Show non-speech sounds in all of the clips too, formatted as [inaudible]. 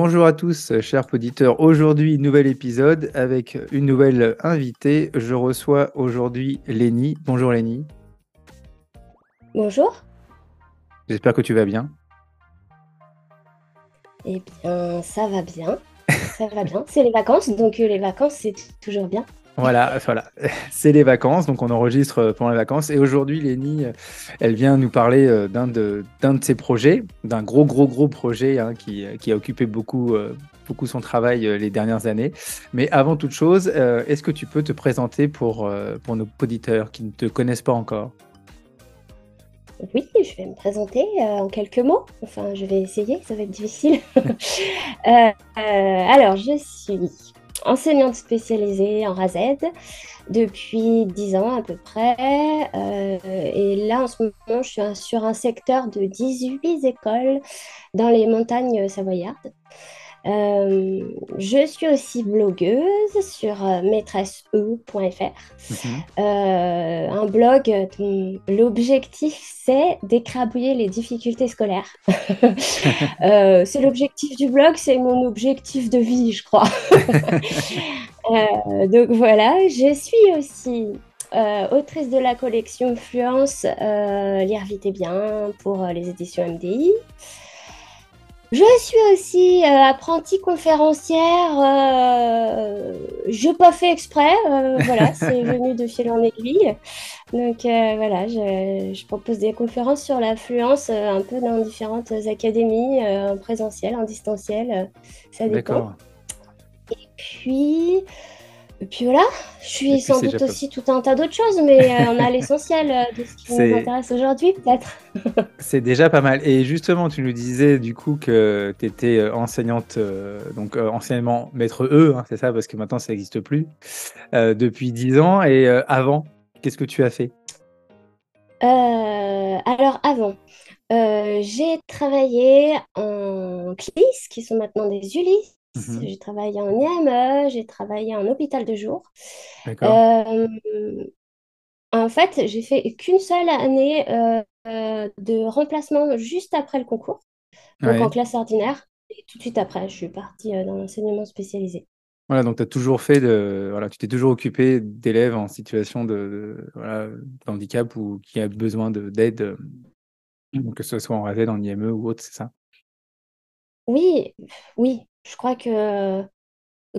Bonjour à tous, chers auditeurs. Aujourd'hui, nouvel épisode avec une nouvelle invitée. Je reçois aujourd'hui Lénie. Bonjour Lénie. Bonjour. J'espère que tu vas bien. Eh bien, ça va bien. Ça va bien. C'est les vacances, donc euh, les vacances, c'est toujours bien. Voilà, [laughs] voilà. c'est les vacances, donc on enregistre pendant les vacances. Et aujourd'hui, Lénie, elle vient nous parler euh, d'un de, d'un de ses projets, d'un gros, gros, gros projet hein, qui, qui, a occupé beaucoup, euh, beaucoup son travail euh, les dernières années. Mais avant toute chose, est-ce que tu peux te présenter pour, pour nos auditeurs qui ne te connaissent pas encore? Oui, je vais me présenter en quelques mots. Enfin, je vais essayer, ça va être difficile. [laughs] alors, je suis enseignante spécialisée en RAZ depuis 10 ans à peu près. Euh, et là, en ce moment, je suis sur un secteur de 18 écoles dans les montagnes savoyardes. Euh, je suis aussi blogueuse sur euh, maîtresse-e.fr, mhm. euh, un blog dont l'objectif c'est d'écrabouiller les difficultés scolaires. [laughs] c'est l'objectif du blog, c'est mon objectif de vie, je crois. [laughs] donc voilà, je suis aussi autrice de la collection Fluence Lire vite et bien pour les éditions MDI. Je suis aussi euh, apprentie conférencière. Euh, je pas fait exprès. Euh, voilà, [laughs] c'est venu de fil en aiguille. Donc voilà, je, propose des conférences sur l'affluence un peu dans différentes académies, en présentiel, en distanciel. ça dépend. Et puis, et puis voilà, je suis sans doute aussi tout un tas d'autres choses, mais euh, on a [laughs] l'essentiel euh, de ce qui nous intéresse aujourd'hui, peut-être. [laughs] c'est déjà pas mal. Et justement, tu nous disais du coup que tu étais euh, enseignante, donc enseignement maître E, hein, c'est ça, parce que maintenant ça n'existe plus, depuis 10 ans. Et avant, qu'est-ce que tu as fait? Alors, avant, j'ai travaillé en CLIS, qui sont maintenant des ULIS, Mhm. J'ai travaillé en IME, j'ai travaillé en hôpital de jour. Euh, en fait, j'ai fait qu'une seule année euh, de remplacement juste après le concours, donc en classe ordinaire. Et tout de suite après, je suis partie euh, dans l'enseignement spécialisé. Voilà, donc tu as toujours fait de, voilà, tu t'es toujours occupé d'élèves en situation de, handicap ou qui a besoin d'aide, que ce soit en RAVED, en IME ou autre, c'est ça? Oui, oui, je crois que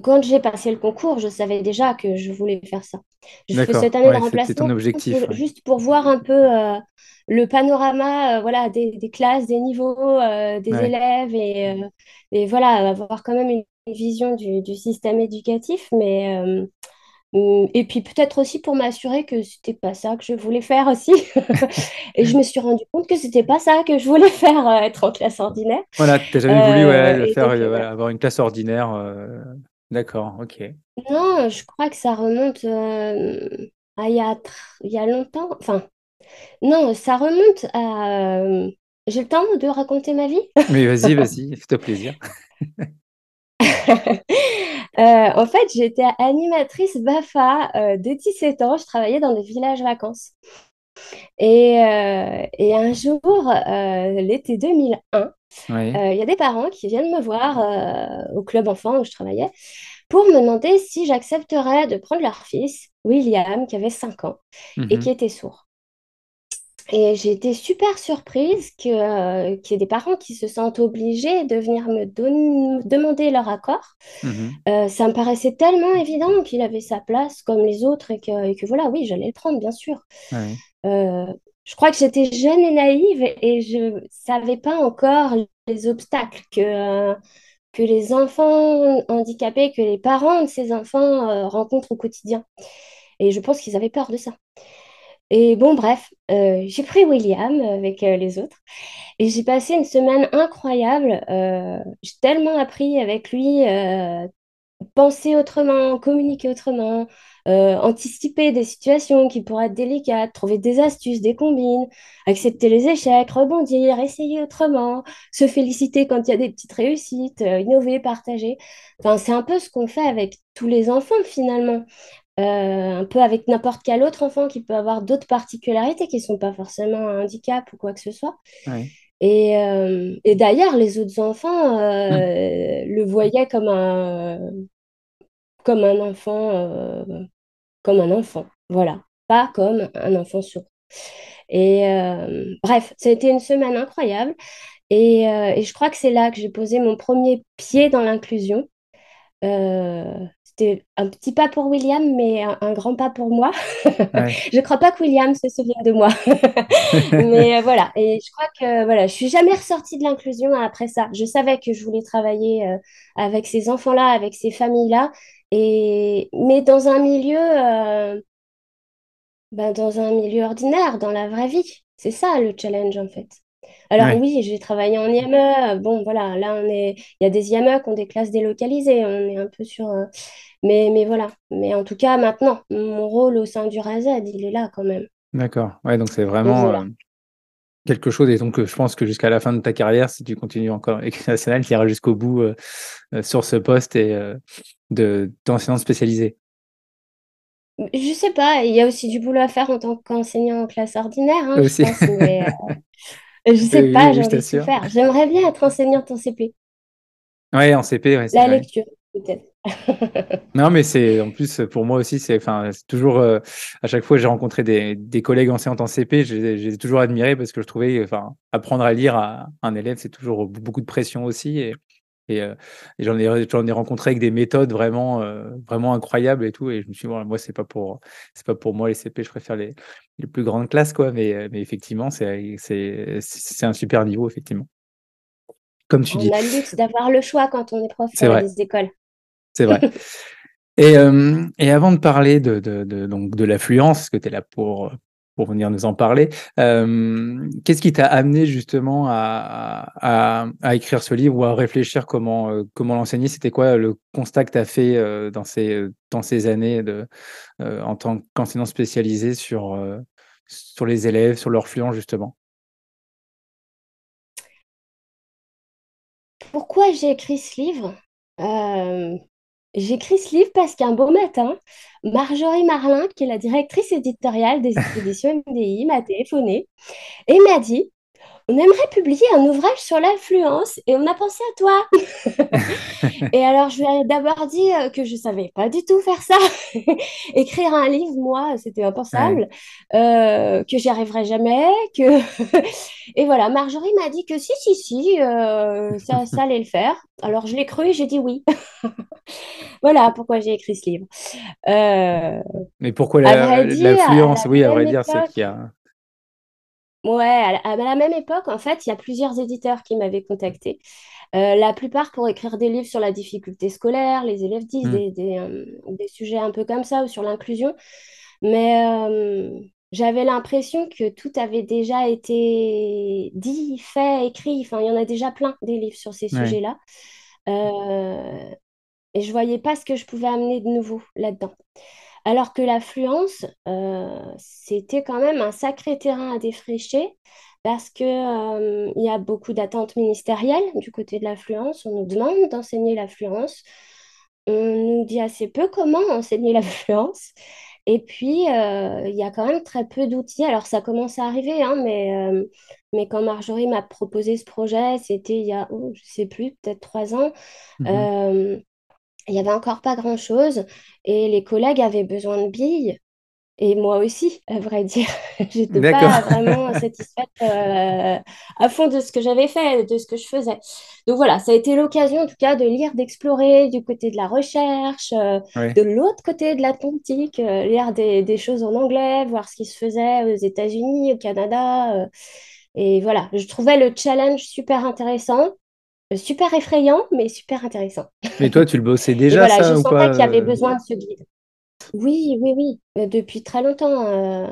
quand j'ai passé le concours, je savais déjà que je voulais faire ça. Je fais cette année de remplacement ton objectif, juste pour voir un peu euh, le panorama euh, voilà, des, classes, des niveaux, euh, des élèves et, et, voilà, avoir quand même une vision du, du système éducatif. Mais et puis peut-être aussi pour m'assurer que c'était pas ça que je voulais faire aussi. [laughs] et je me suis rendu compte que c'était pas ça que je voulais faire, euh, être en classe ordinaire. Voilà, tu n'as jamais voulu euh, faire, euh, avoir une classe ordinaire. D'accord, ok. Non, je crois que ça remonte à il y a, il y a longtemps. Enfin, non, ça remonte à. J'ai le temps de raconter ma vie? Oui, vas-y, [laughs] vas-y, fais-toi plaisir. [laughs] [laughs] Euh, en fait, j'étais animatrice BAFA euh, dès 17 ans. Je travaillais dans des villages vacances. Et, euh, et un jour, l'été 2001, il y a des parents qui viennent me voir au club enfant où je travaillais pour me demander si j'accepterais de prendre leur fils, William, qui avait 5 ans et mhm. qui était sourd. Et j'ai été super surprise euh, qu'il y ait des parents qui se sentent obligés de venir me demander leur accord. Mhm. Euh, ça me paraissait tellement évident qu'il avait sa place comme les autres et que, voilà, oui, j'allais le prendre, bien sûr. Euh, je crois que j'étais jeune et naïve et je ne savais pas encore les obstacles que, que les enfants handicapés, que les parents de ces enfants rencontrent au quotidien. Et je pense qu'ils avaient peur de ça. Et bon, bref, euh, j'ai pris William avec euh, les autres et j'ai passé une semaine incroyable. Euh, j'ai tellement appris avec lui, penser autrement, communiquer autrement, anticiper des situations qui pourraient être délicates, trouver des astuces, des combines, accepter les échecs, rebondir, essayer autrement, se féliciter quand il y a des petites réussites, innover, partager. Enfin, c'est un peu ce qu'on fait avec tous les enfants finalement. Euh, un peu avec n'importe quel autre enfant qui peut avoir d'autres particularités qui ne sont pas forcément un handicap ou quoi que ce soit. Et, euh, et d'ailleurs, les autres enfants euh, le voyaient comme un, comme un enfant, euh, comme un enfant, voilà, pas comme un enfant sourd. Et bref, ça a été une semaine incroyable. Et, et je crois que c'est là que j'ai posé mon premier pied dans l'inclusion. Euh, c'était un petit pas pour William, mais un, un grand pas pour moi. Ouais. [laughs] Je ne crois pas que William se souvienne de moi. [laughs] Mais euh, voilà, et je crois que voilà, je suis jamais ressortie de l'inclusion après ça. Je savais que je voulais travailler euh, avec ces enfants-là, avec ces familles-là, et mais dans un milieu, euh, ben, dans un milieu ordinaire, dans la vraie vie. C'est ça le challenge en fait. Alors Ouais. oui, j'ai travaillé en IME. Bon, voilà, là on est, il y a des IME qui ont des classes délocalisées. On est un peu sur, euh, mais mais voilà. Mais en tout cas, maintenant, mon rôle au sein du RAZED, il est là quand même. D'accord. Ouais, donc c'est vraiment voilà. euh, quelque chose. Et donc, euh, je pense que jusqu'à la fin de ta carrière, si tu continues encore avec l'équipe nationale, tu iras jusqu'au bout euh, sur ce poste et euh, de d'enseignant spécialisé Je sais pas, il y a aussi du boulot à faire en tant qu'enseignant en classe ordinaire, hein, je aussi. pense, mais [laughs] je sais Oui, oui, pas, oui, j'ai envie de faire. J'aimerais bien être enseignante en CP, Ouais, en CP, ouais, c'est la vrai. lecture, peut-être. [laughs] Non, mais c'est en plus pour moi aussi, c'est enfin, toujours euh, à chaque fois que j'ai rencontré des, des collègues enseignants en CP, j'ai j'ai toujours admiré parce que je trouvais, enfin, apprendre à lire à un élève, c'est toujours beaucoup de pression aussi. Et, et, euh, et j'en ai, rencontré avec des méthodes vraiment, euh, vraiment incroyables et tout. Et je me suis dit, bon, moi, c'est pas pour, c'est pas pour moi les CP, je préfère les, les plus grandes classes, quoi. Mais, euh, mais effectivement, c'est, un super niveau, effectivement. Comme tu dis, On a le luxe d'avoir le choix quand on est prof vrai, des écoles. c'est vrai. [laughs] Et, euh, et avant de parler de, de, de, donc de l'affluence, que tu es là pour, pour venir nous en parler, euh, qu'est-ce qui t'a amené justement à, écrire ce livre ou à réfléchir comment, euh, comment l'enseigner? C'était quoi le constat que tu as fait euh, dans, ces, dans ces années de, en tant qu'enseignant spécialisé sur, sur les élèves, sur leur fluence justement? Pourquoi j'ai écrit ce livre? Écrit ce livre parce qu'un beau matin, Marjorie Marlin, qui est la directrice éditoriale des éditions MDI, m'a téléphoné et m'a dit, on aimerait publier un ouvrage sur l'affluence et on a pensé à toi. [laughs] Et alors, je lui ai d'abord dit que je ne savais pas du tout faire ça. [laughs] Écrire un livre, moi, c'était ouais. impensable, euh, que j'y arriverais jamais. Que... [laughs] et voilà, Marjorie m'a dit que si, si, si, euh, ça, ça allait le faire. Alors, je l'ai cru et j'ai dit oui. voilà pourquoi j'ai écrit ce livre. Euh, Mais pourquoi la Oui, à vrai dire, c'est qu'il y a. ouais, à la, à la même époque, en fait, il y a plusieurs éditeurs qui m'avaient contacté. Euh, la plupart pour écrire des livres sur la difficulté scolaire, les élèves disent des, des, euh, des sujets un peu comme ça ou sur l'inclusion. Mais euh, j'avais l'impression que tout avait déjà été dit, fait, écrit. Enfin, il y en a déjà plein des livres sur ces ouais. sujets-là. Euh, et je voyais pas ce que je pouvais amener de nouveau là-dedans. Alors que l'affluence, euh, c'était quand même un sacré terrain à défricher parce que, euh, y a beaucoup d'attentes ministérielles du côté de l'affluence. On nous demande d'enseigner l'affluence. On nous dit assez peu comment [laughs] enseigner l'affluence. Et puis, euh, il y a quand même très peu d'outils. Alors, ça commence à arriver, hein, mais, euh, mais quand Marjorie m'a proposé ce projet, c'était il y a, oh, je sais plus, peut-être trois ans. Mhm. euh, il n'y avait encore pas grand-chose et les collègues avaient besoin de billes. Et moi aussi, à vrai dire, [laughs] j'étais pas vraiment [laughs] satisfaite euh, à fond de ce que j'avais fait, de ce que je faisais. Donc voilà, ça a été l'occasion en tout cas de lire, d'explorer du côté de la recherche, euh, de l'autre côté de l'Atlantique, euh, lire des, des choses en anglais, voir ce qui se faisait aux États-Unis, au Canada. et voilà, je trouvais le challenge super intéressant, super effrayant, mais super intéressant. Mais toi, tu le bossais déjà, voilà, je ça, ou pas sentais qu'il y avait euh besoin de ce guide. Oui, oui, oui, euh, depuis très longtemps. euh,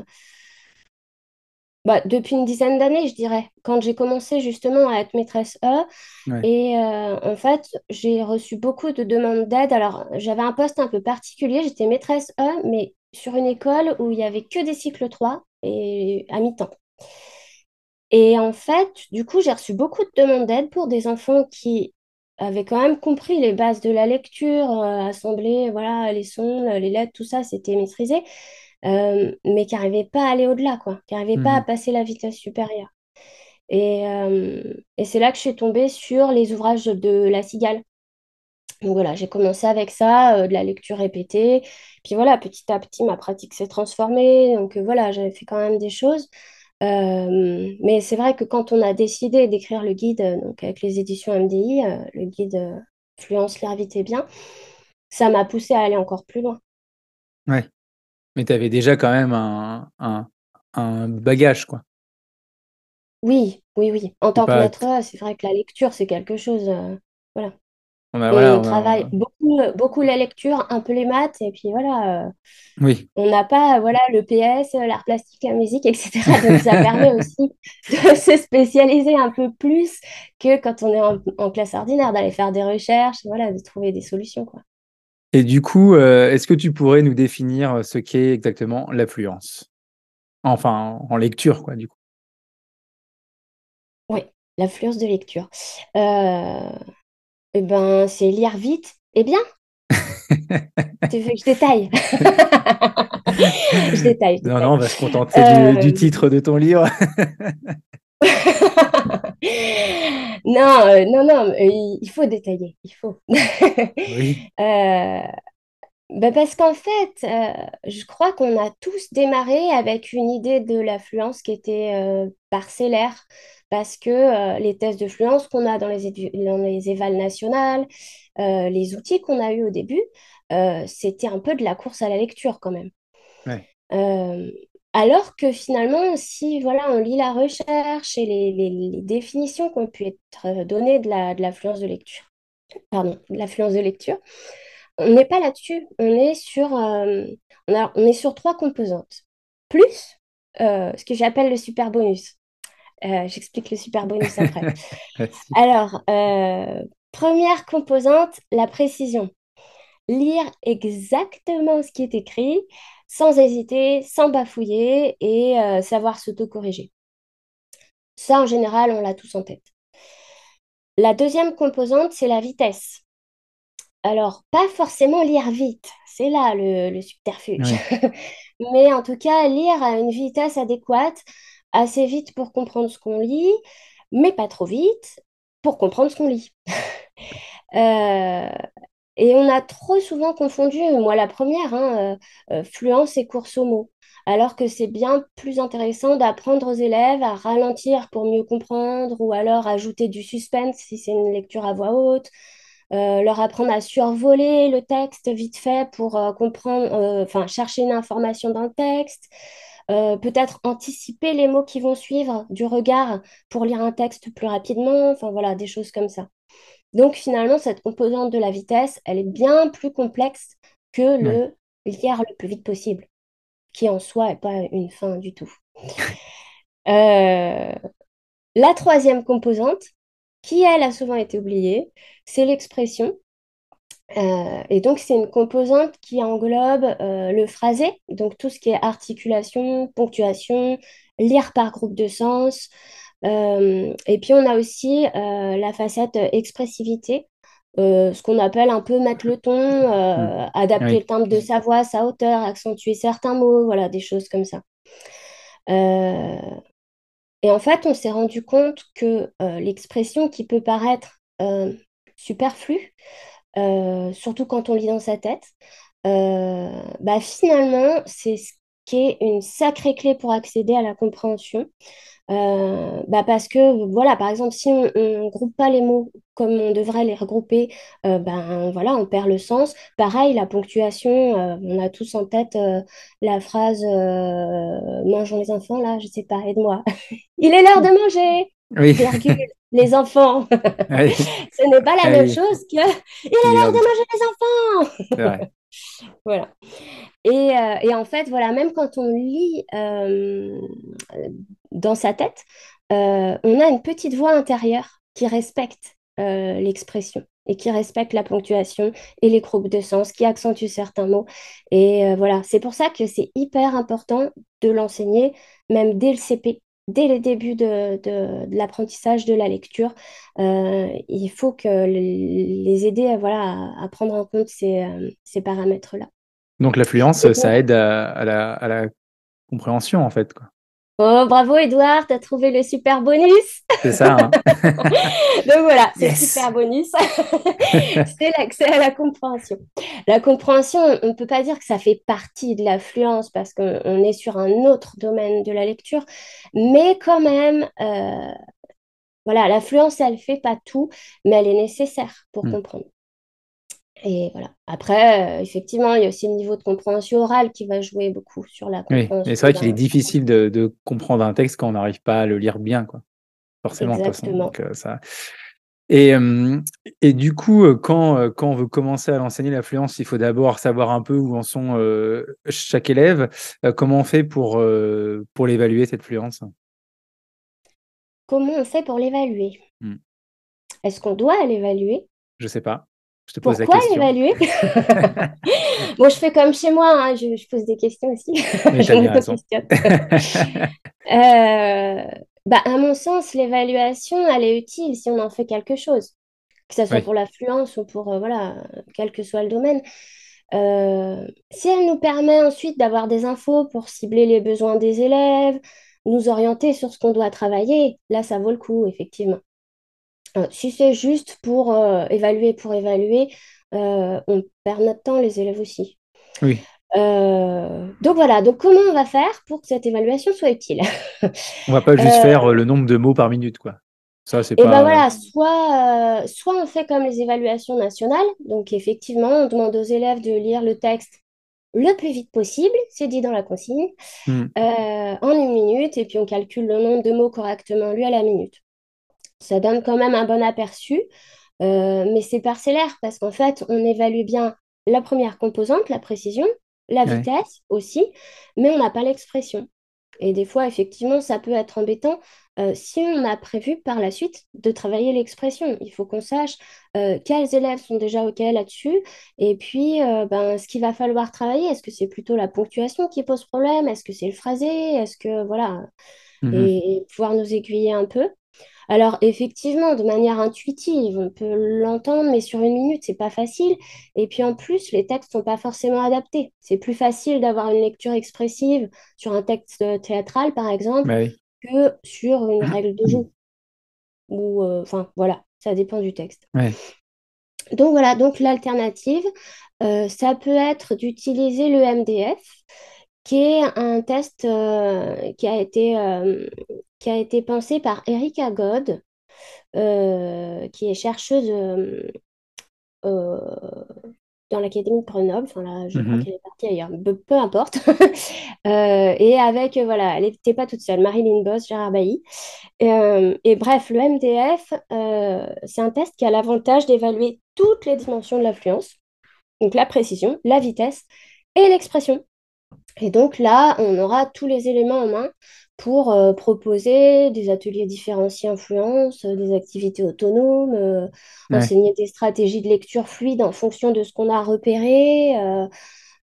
bah, depuis une dizaine d'années, je dirais, quand j'ai commencé justement à être maîtresse E. Ouais. Et euh, en fait, j'ai reçu beaucoup de demandes d'aide. Alors, j'avais un poste un peu particulier, j'étais maîtresse E, mais sur une école où il y avait que des cycles 3 et à mi-temps. Et en fait, du coup, j'ai reçu beaucoup de demandes d'aide pour des enfants qui avaient quand même compris les bases de la lecture, euh, assembler, voilà, les sons, les lettres, tout ça, c'était maîtrisé, euh, mais qui n'arrivaient pas à aller au-delà, quoi, qui n'arrivaient pas à Mhm. passer la vitesse supérieure. Et, et c'est là que je suis tombée sur les ouvrages de La Cigale. Donc voilà, j'ai commencé avec ça, de la lecture répétée. Puis voilà, petit à petit, ma pratique s'est transformée. Donc voilà, j'avais fait quand même des choses. Mais c'est vrai que quand on a décidé d'écrire le guide, donc avec les éditions MDI, le guide Fluence, l'air vite et bien, ça m'a poussé à aller encore plus loin. Ouais. Mais tu avais déjà quand même un, un, bagage, quoi. Oui, oui, oui. En tant que maître, c'est vrai que la lecture, c'est quelque chose. Voilà. on, travaille beaucoup, beaucoup la lecture, un peu les maths, et puis voilà. oui. On n'a pas voilà, le PS, l'art plastique, la musique, etc. Donc ça [laughs] permet aussi de [laughs] se spécialiser un peu plus que quand on est en, en classe ordinaire, d'aller faire des recherches, voilà, de trouver des solutions. Quoi. Et du coup, euh, est-ce que tu pourrais nous définir euh, ce qu'est exactement l'affluence? Enfin, en lecture, quoi, du coup. Oui, l'affluence de lecture. Euh, eh ben, c'est lire vite et bien. [laughs] tu veux que [laughs] je détaille Je détaille. Non, non, on va se contenter du, titre de ton livre. [laughs] non, euh, non, non, il faut détailler, il faut. oui. Euh, bah, parce qu'en fait, euh, je crois qu'on a tous démarré avec une idée de l'affluence qui était parcellaire, parce que les tests de fluence qu'on a dans les, dans les évals nationales, les outils qu'on a eu au début, c'était un peu de la course à la lecture quand même. Ouais. Alors que finalement, si voilà, on lit la recherche et les, définitions qui ont pu être données de l'affluence de, lecture, pardon, de l'affluence de lecture, on n'est pas là-dessus. On est sur, euh, on, est sur trois composantes. Plus euh, ce que j'appelle le super bonus. Euh, j'explique le super bonus [laughs] après. Alors, première composante, la précision. Lire exactement ce qui est écrit sans hésiter, sans bafouiller et euh, savoir s'auto-corriger. Ça, en général, on l'a tous en tête. La deuxième composante, c'est la vitesse. Alors, pas forcément lire vite, c'est là le, subterfuge. [laughs] Mais en tout cas, lire à une vitesse adéquate, assez vite pour comprendre ce qu'on lit, mais pas trop vite pour comprendre ce qu'on lit. [laughs] euh, et on a trop souvent confondu, moi la première, hein, euh, euh, fluence et course au mot. Alors que c'est bien plus intéressant d'apprendre aux élèves à ralentir pour mieux comprendre ou alors ajouter du suspense si c'est une lecture à voix haute, leur apprendre à survoler le texte vite fait pour comprendre, enfin chercher une information dans le texte. Peut-être anticiper les mots qui vont suivre du regard pour lire un texte plus rapidement, enfin voilà, des choses comme ça. Donc finalement, cette composante de la vitesse, elle est bien plus complexe que le lire le plus vite possible, qui en soi n'est pas une fin du tout. [laughs] Euh, la troisième composante, qui elle a souvent été oubliée, c'est l'expression. Euh, et donc, c'est une composante qui englobe euh, le phrasé, donc tout ce qui est articulation, ponctuation, lire par groupe de sens, euh, et puis on a aussi la facette expressivité, ce qu'on appelle un peu mettre le ton, mmh. adapter le timbre de sa voix, sa hauteur, accentuer certains mots, voilà, des choses comme ça. et en fait, on s'est rendu compte que l'expression qui peut paraître superflue, surtout quand on lit dans sa tête, bah, finalement, c'est ce qui est une sacrée clé pour accéder à la compréhension. Euh, bah parce que, voilà, par exemple, si on ne groupe pas les mots comme on devrait les regrouper, euh, ben voilà, on perd le sens. Pareil, la ponctuation, euh, on a tous en tête la phrase Mangeons les enfants, là, je sais pas, aide-moi. Il est l'heure de [laughs] manger Les enfants. [laughs] Ce n'est pas la même chose que Il est l'heure de manger les enfants [laughs] Voilà. Et, et, en fait, voilà, même quand on lit dans sa tête, euh, on a une petite voix intérieure qui respecte euh, l'expression et qui respecte la ponctuation et les groupes de sens, qui accentue certains mots. Et euh, voilà, c'est pour ça que c'est hyper important de l'enseigner, même dès le CP, dès le début de, l'apprentissage de la lecture. il faut que les aider voilà, à, prendre en compte ces, paramètres-là. Donc l'affluence, ça aide à, la, à, la, compréhension, en fait. Quoi. Oh, bravo Edouard, tu as trouvé le super bonus. C'est ça. Hein. [laughs] Donc voilà, c'est le super bonus. [laughs] c'est l'accès à la compréhension. La compréhension, on ne peut pas dire que ça fait partie de l'affluence parce qu'on est sur un autre domaine de la lecture, mais quand même, euh, voilà, l'affluence, elle ne fait pas tout, mais elle est nécessaire pour hmm. comprendre. Et voilà. Après, euh, effectivement, il y a aussi le niveau de compréhension orale qui va jouer beaucoup sur la compréhension. Oui, mais c'est vrai qu'il est difficile de, comprendre un texte quand on n'arrive pas à le lire bien, quoi. Forcément. Exactement. Donc, euh, ça... et, euh, et, du coup, quand, quand on veut commencer à l'enseigner l'affluence, il faut d'abord savoir un peu où en sont chaque élève. comment on fait pour, pour l'évaluer, cette fluence? Comment on fait pour l'évaluer? Hmm. Est-ce qu'on doit l'évaluer? Je ne sais pas. Je te pose Pourquoi l'évaluer Bon, [laughs] je fais comme chez moi, hein, je, pose des questions aussi. [laughs] [laughs] euh, bah, à mon sens, l'évaluation, elle est utile si on en fait quelque chose, que ce soit pour l'affluence ou pour, euh, voilà, quel que soit le domaine. Euh, si elle nous permet ensuite d'avoir des infos pour cibler les besoins des élèves, nous orienter sur ce qu'on doit travailler, là, ça vaut le coup, effectivement. Euh, si c'est juste pour euh, évaluer, pour évaluer, euh, on perd notre temps, les élèves aussi. Oui. donc voilà, donc comment on va faire pour que cette évaluation soit utile? On va pas juste faire le nombre de mots par minute, quoi. Ça, c'est et ben voilà, soit, soit on fait comme les évaluations nationales, donc effectivement, on demande aux élèves de lire le texte le plus vite possible, c'est dit dans la consigne, hmm. en une minute, et puis on calcule le nombre de mots correctement lus à la minute. Ça donne quand même un bon aperçu, euh, mais c'est parcellaire parce qu'en fait, on évalue bien la première composante, la précision, la vitesse aussi, mais on n'a pas l'expression. Et des fois, effectivement, ça peut être embêtant euh, si on a prévu par la suite de travailler l'expression. Il faut qu'on sache euh, quels élèves sont déjà OK là-dessus et puis ben, ce qu'il va falloir travailler. Est-ce que c'est plutôt la ponctuation qui pose problème? Est-ce que c'est le phrasé? Est-ce que, voilà, mmh et, pouvoir nous aiguiller un peu. Alors effectivement, de manière intuitive, on peut l'entendre, mais sur une minute, c'est pas facile. Et puis en plus, les textes sont pas forcément adaptés. C'est plus facile d'avoir une lecture expressive sur un texte théâtral, par exemple, bah que sur une règle de jeu. Ou euh, enfin voilà, ça dépend du texte. Donc voilà, donc l'alternative, euh, ça peut être d'utiliser le MDF qui est un test euh, qui, a été, euh, qui a été pensé par Erika God, euh, qui est chercheuse dans l'Académie de Grenoble. Enfin, là, je crois mhm. qu'elle est partie ailleurs, peu, importe. [laughs] et avec, voilà, elle n'était pas toute seule, Marilyn Boss, Gérard Bailly. et bref, le MDF, c'est un test qui a l'avantage d'évaluer toutes les dimensions de l'affluence, donc la précision, la vitesse et l'expression. Et donc là, on aura tous les éléments en main pour euh, proposer des ateliers différenciés influence, euh, des activités autonomes, euh, enseigner des stratégies de lecture fluide en fonction de ce qu'on a repéré,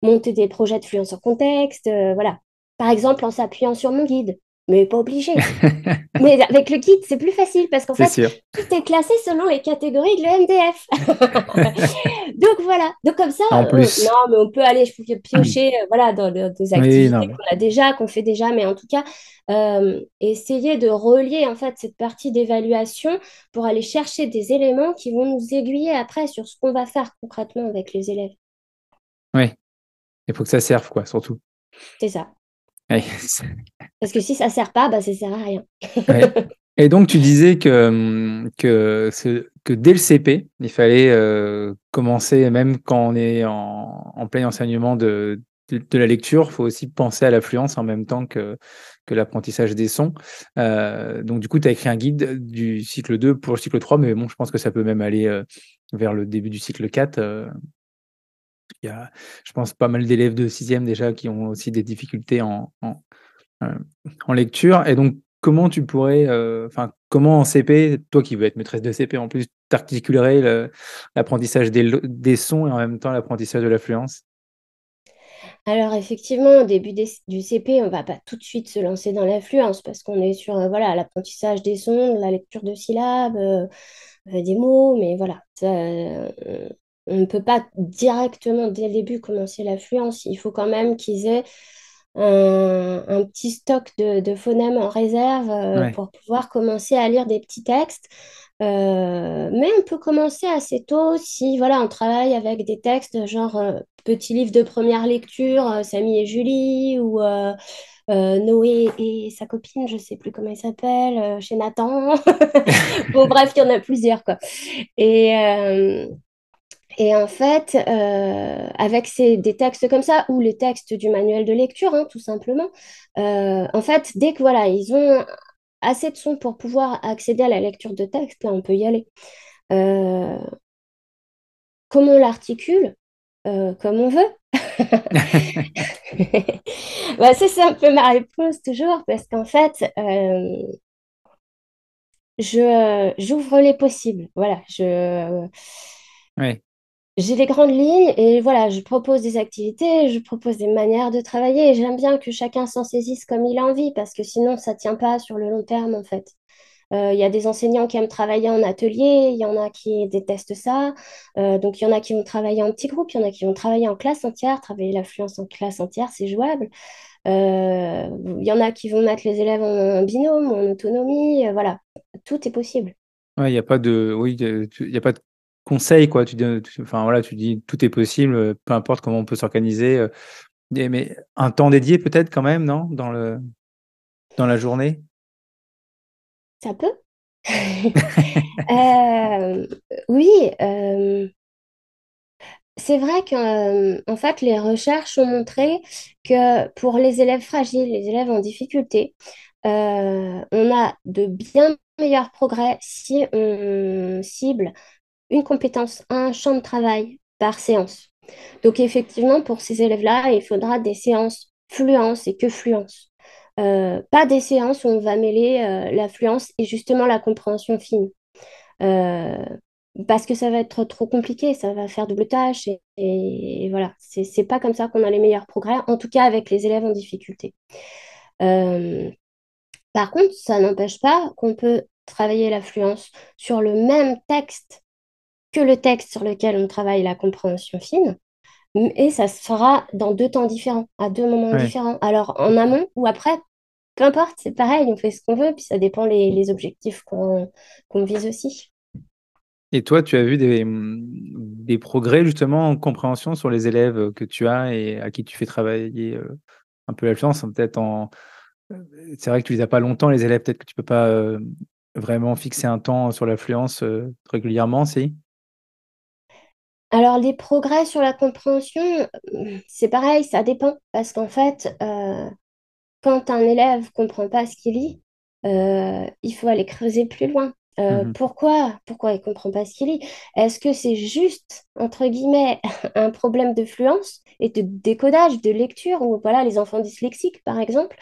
monter des projets de fluence en contexte, voilà. Par exemple, en s'appuyant sur mon guide mais pas obligé. [laughs] mais avec le guide, c'est plus facile parce qu'en fait, tout est classé selon les catégories de l'EMDF. [laughs] Donc voilà. Donc comme ça, en plus. non, mais on peut aller piocher euh, voilà, dans, des activités qu'on a déjà, qu'on fait déjà, mais en tout cas, euh, essayer de relier en fait cette partie d'évaluation pour aller chercher des éléments qui vont nous aiguiller après sur ce qu'on va faire concrètement avec les élèves. Oui. Il faut que ça serve, quoi, surtout. C'est ça. Parce que si ça ne sert pas, bah, ça ne sert à rien. [laughs] Et donc, tu disais que, que, que dès le CP, il fallait euh, commencer, même quand on est en, en plein enseignement de, de, la lecture, il faut aussi penser à l'affluence en même temps que, que l'apprentissage des sons. Euh, donc, du coup, tu as écrit un guide du cycle 2 pour le cycle 3, mais bon, je pense que ça peut même aller euh, vers le début du cycle 4. Il y a, je pense, pas mal d'élèves de sixième déjà qui ont aussi des difficultés en, en, euh, lecture. Et donc, comment tu pourrais, euh, enfin, comment en CP, toi qui veux être maîtresse de CP en plus, t'articulerais l'apprentissage des, des, sons et en même temps l'apprentissage de l'affluence? Alors effectivement, au début du CP, on ne va pas tout de suite se lancer dans l'affluence parce qu'on est sur euh, voilà l'apprentissage des sons, la lecture de syllabes, des mots, mais voilà, on ne peut pas directement dès le début commencer l'affluence. Il faut quand même qu'ils aient un, petit stock de, phonèmes en réserve euh, pour pouvoir commencer à lire des petits textes. Euh, mais on peut commencer assez tôt si voilà, on travaille avec des textes genre euh, petit livre de première lecture, Samy et Julie, ou Noé et sa copine, je ne sais plus comment il s'appelle, chez Nathan. [laughs] bon, bref, il y en a plusieurs. Quoi. Et, et en fait, euh, avec ces, des textes comme ça, ou les textes du manuel de lecture, hein, tout simplement, euh, en fait, dès que voilà, ils ont assez de sons pour pouvoir accéder à la lecture de texte, là, on peut y aller. Euh, comment on l'articule Comme on veut. [laughs] [laughs] bah, c'est un peu ma réponse toujours, parce qu'en fait, je, j'ouvre les possibles. Voilà, je. Oui j'ai les grandes lignes et voilà, je propose des activités, je propose des manières de travailler et j'aime bien que chacun s'en saisisse comme il a envie parce que sinon ça ne tient pas sur le long terme en fait. Euh, il y a des enseignants qui aiment travailler en atelier, il y en a qui détestent ça. Euh, donc, il y en a qui vont travailler en petit groupe, il y en a qui vont travailler en classe entière. Travailler l'affluence en classe entière, c'est jouable. Euh, il y en a qui vont mettre les élèves en, binôme, en autonomie. voilà, tout est possible. Il n'y a oui, a pas de conseil quoi. Tu, enfin, voilà, tu dis tout est possible, euh, peu importe comment on peut s'organiser. Euh, mais un temps dédié peut-être quand même, non dans, le, dans la journée? Ça peut. [laughs] Euh, oui. c'est vrai qu'en fait, les recherches ont montré que pour les élèves fragiles, les élèves en difficulté, on a de bien meilleurs progrès si on cible une compétence, un champ de travail par séance. Donc effectivement, pour ces élèves-là, il faudra des séances fluence et que fluence. Euh, pas des séances où on va mêler euh, la fluence et justement la compréhension fine. Euh, parce que ça va être trop compliqué, ça va faire double tâche et, et voilà, c'est pas comme ça qu'on a les meilleurs progrès, en tout cas avec les élèves en difficulté. par contre, ça n'empêche pas qu'on peut travailler la fluence sur le même texte que le texte sur lequel on travaille la compréhension fine. Et ça se fera dans deux temps différents, à deux moments différents. Alors en amont ou après, peu importe, c'est pareil, on fait ce qu'on veut, puis ça dépend les, objectifs qu'on vise aussi. Et toi, tu as vu des, des, progrès justement en compréhension sur les élèves que tu as et à qui tu fais travailler euh, un peu l'influence Peut-être en. Euh, c'est vrai que tu les as pas longtemps, les élèves, peut-être que tu peux pas euh, vraiment fixer un temps sur l'affluence régulièrement, si? Alors, les progrès sur la compréhension, c'est pareil, ça dépend. Parce qu'en fait, euh, quand un élève comprend pas ce qu'il lit, euh, il faut aller creuser plus loin. Euh, mhm. Pourquoi? Pourquoi il comprend pas ce qu'il lit? Est-ce que c'est juste, entre guillemets, [laughs] un problème de fluence et de décodage, de lecture, ou voilà, les enfants dyslexiques, par exemple?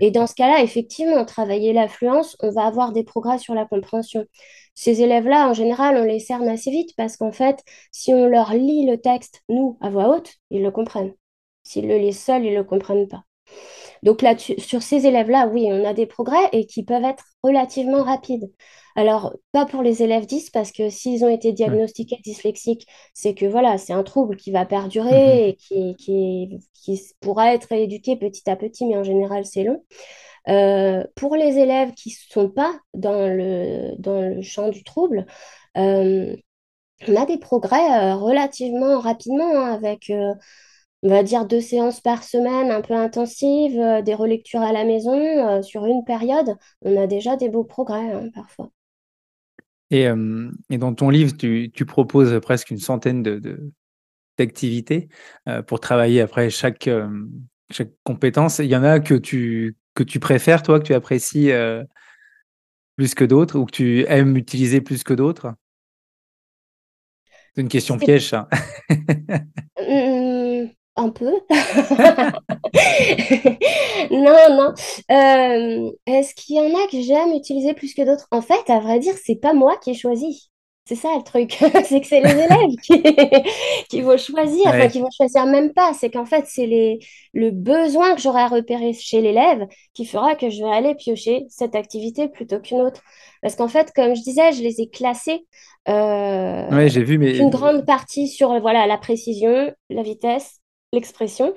Et dans ce cas-là, effectivement, travailler la fluence, on va avoir des progrès sur la compréhension. Ces élèves-là, en général, on les cerne assez vite parce qu'en fait, si on leur lit le texte, nous, à voix haute, ils le comprennent. S'ils le lisent seuls, ils ne le comprennent pas. Donc là, sur ces élèves-là, oui, on a des progrès et qui peuvent être relativement rapides. Alors, pas pour les élèves 10, parce que s'ils ont été diagnostiqués dyslexiques, c'est que voilà, c'est un trouble qui va perdurer mhm. et qui, qui, pourra être éduqué petit à petit, mais en général, c'est long. Euh, pour les élèves qui ne sont pas dans le, dans le champ du trouble, euh, on a des progrès euh, relativement rapidement hein, avec on va dire deux séances par semaine un peu intensives, des relectures à la maison sur une période, on a déjà des beaux progrès hein, parfois. Et, et, dans ton livre, tu, tu, proposes presque une centaine de, d'activités pour travailler après chaque, chaque compétence. Il y en a que tu, que tu préfères, toi, que tu apprécies plus que d'autres ou que tu aimes utiliser plus que d'autres? C'est une question piège, ça. Un peu. [laughs] non, non. Euh, est-ce qu'il y en a que j'aime utiliser plus que d'autres? En fait, à vrai dire, c'est pas moi qui ai choisi. C'est ça le truc, [laughs] c'est que c'est les élèves qui, qui vont choisir, enfin qui vont choisir même pas. C'est qu'en fait, c'est les, le besoin que j'aurai à repérer chez l'élève qui fera que je vais aller piocher cette activité plutôt qu'une autre. Parce qu'en fait, comme je disais, je les ai classés. Euh, j'ai vu, mais une grande partie sur voilà la précision, la vitesse, l'expression.